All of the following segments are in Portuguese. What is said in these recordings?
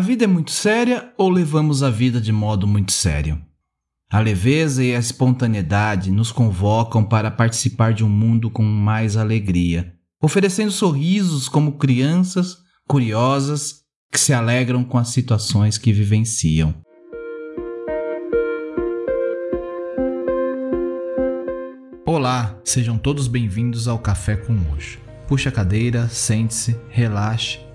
A vida é muito séria ou levamos a vida de modo muito sério? A leveza e a espontaneidade nos convocam para participar de um mundo com mais alegria, oferecendo sorrisos como crianças curiosas que se alegram com as situações que vivenciam. Olá, sejam todos bem-vindos ao Café com Hoje. Puxe a cadeira, sente-se, relaxe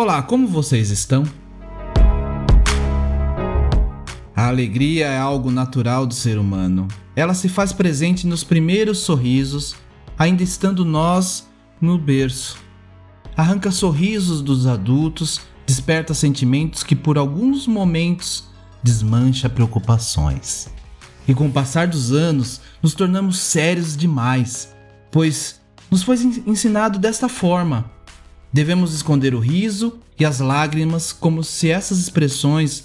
Olá, como vocês estão? A alegria é algo natural do ser humano. Ela se faz presente nos primeiros sorrisos, ainda estando nós no berço. Arranca sorrisos dos adultos, desperta sentimentos que por alguns momentos desmancha preocupações. E com o passar dos anos, nos tornamos sérios demais, pois nos foi ensinado desta forma Devemos esconder o riso e as lágrimas como se essas expressões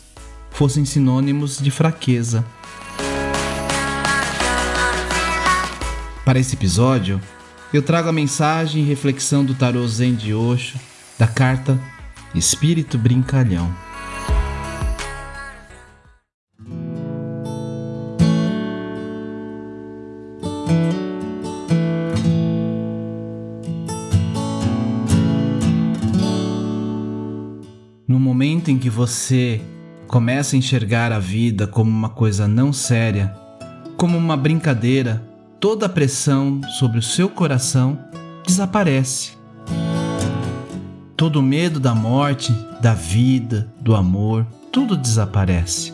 fossem sinônimos de fraqueza. Para esse episódio, eu trago a mensagem e reflexão do tarô Zen de Osho, da carta Espírito Brincalhão. Momento em que você começa a enxergar a vida como uma coisa não séria, como uma brincadeira, toda a pressão sobre o seu coração desaparece. Todo o medo da morte, da vida, do amor, tudo desaparece.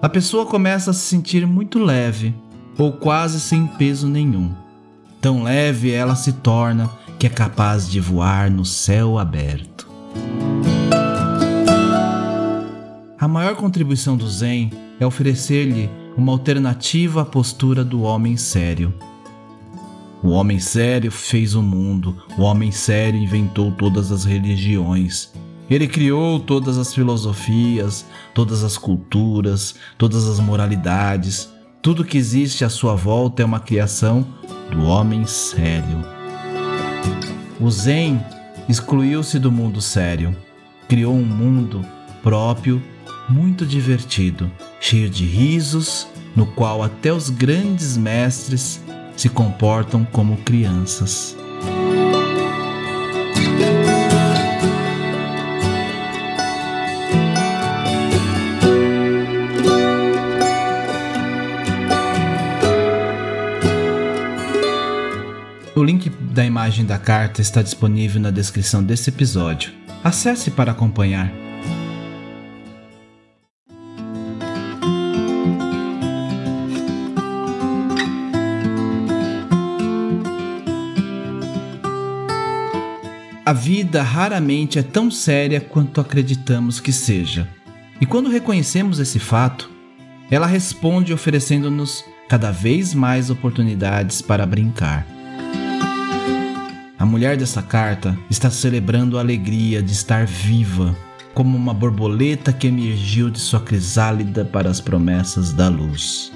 A pessoa começa a se sentir muito leve ou quase sem peso nenhum. Tão leve ela se torna que é capaz de voar no céu aberto. A maior contribuição do Zen é oferecer-lhe uma alternativa à postura do homem sério. O homem sério fez o mundo, o homem sério inventou todas as religiões. Ele criou todas as filosofias, todas as culturas, todas as moralidades. Tudo que existe à sua volta é uma criação do homem sério. O Zen excluiu-se do mundo sério, criou um mundo próprio muito divertido, cheio de risos, no qual até os grandes mestres se comportam como crianças. O link da imagem da carta está disponível na descrição desse episódio. Acesse para acompanhar. A vida raramente é tão séria quanto acreditamos que seja. E quando reconhecemos esse fato, ela responde oferecendo-nos cada vez mais oportunidades para brincar. A mulher dessa carta está celebrando a alegria de estar viva, como uma borboleta que emergiu de sua crisálida para as promessas da luz.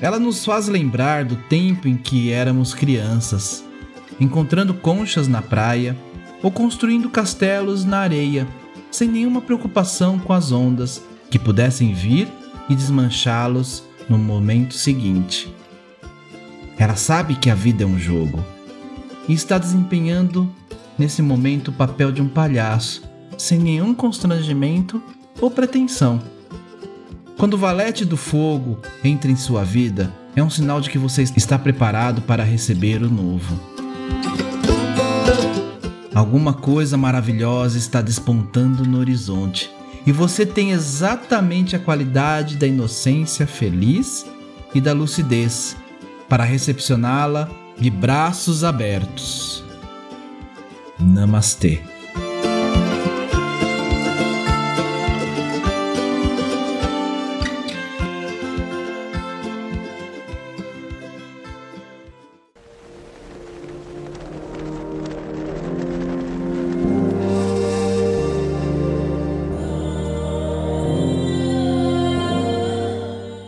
Ela nos faz lembrar do tempo em que éramos crianças encontrando conchas na praia ou construindo castelos na areia, sem nenhuma preocupação com as ondas que pudessem vir e desmanchá-los no momento seguinte. Ela sabe que a vida é um jogo e está desempenhando nesse momento o papel de um palhaço, sem nenhum constrangimento ou pretensão. Quando o valete do fogo entra em sua vida, é um sinal de que você está preparado para receber o novo. Alguma coisa maravilhosa está despontando no horizonte e você tem exatamente a qualidade da inocência feliz e da lucidez para recepcioná-la de braços abertos. Namastê.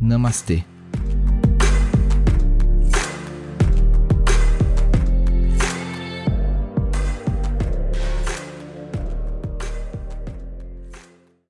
Namastê.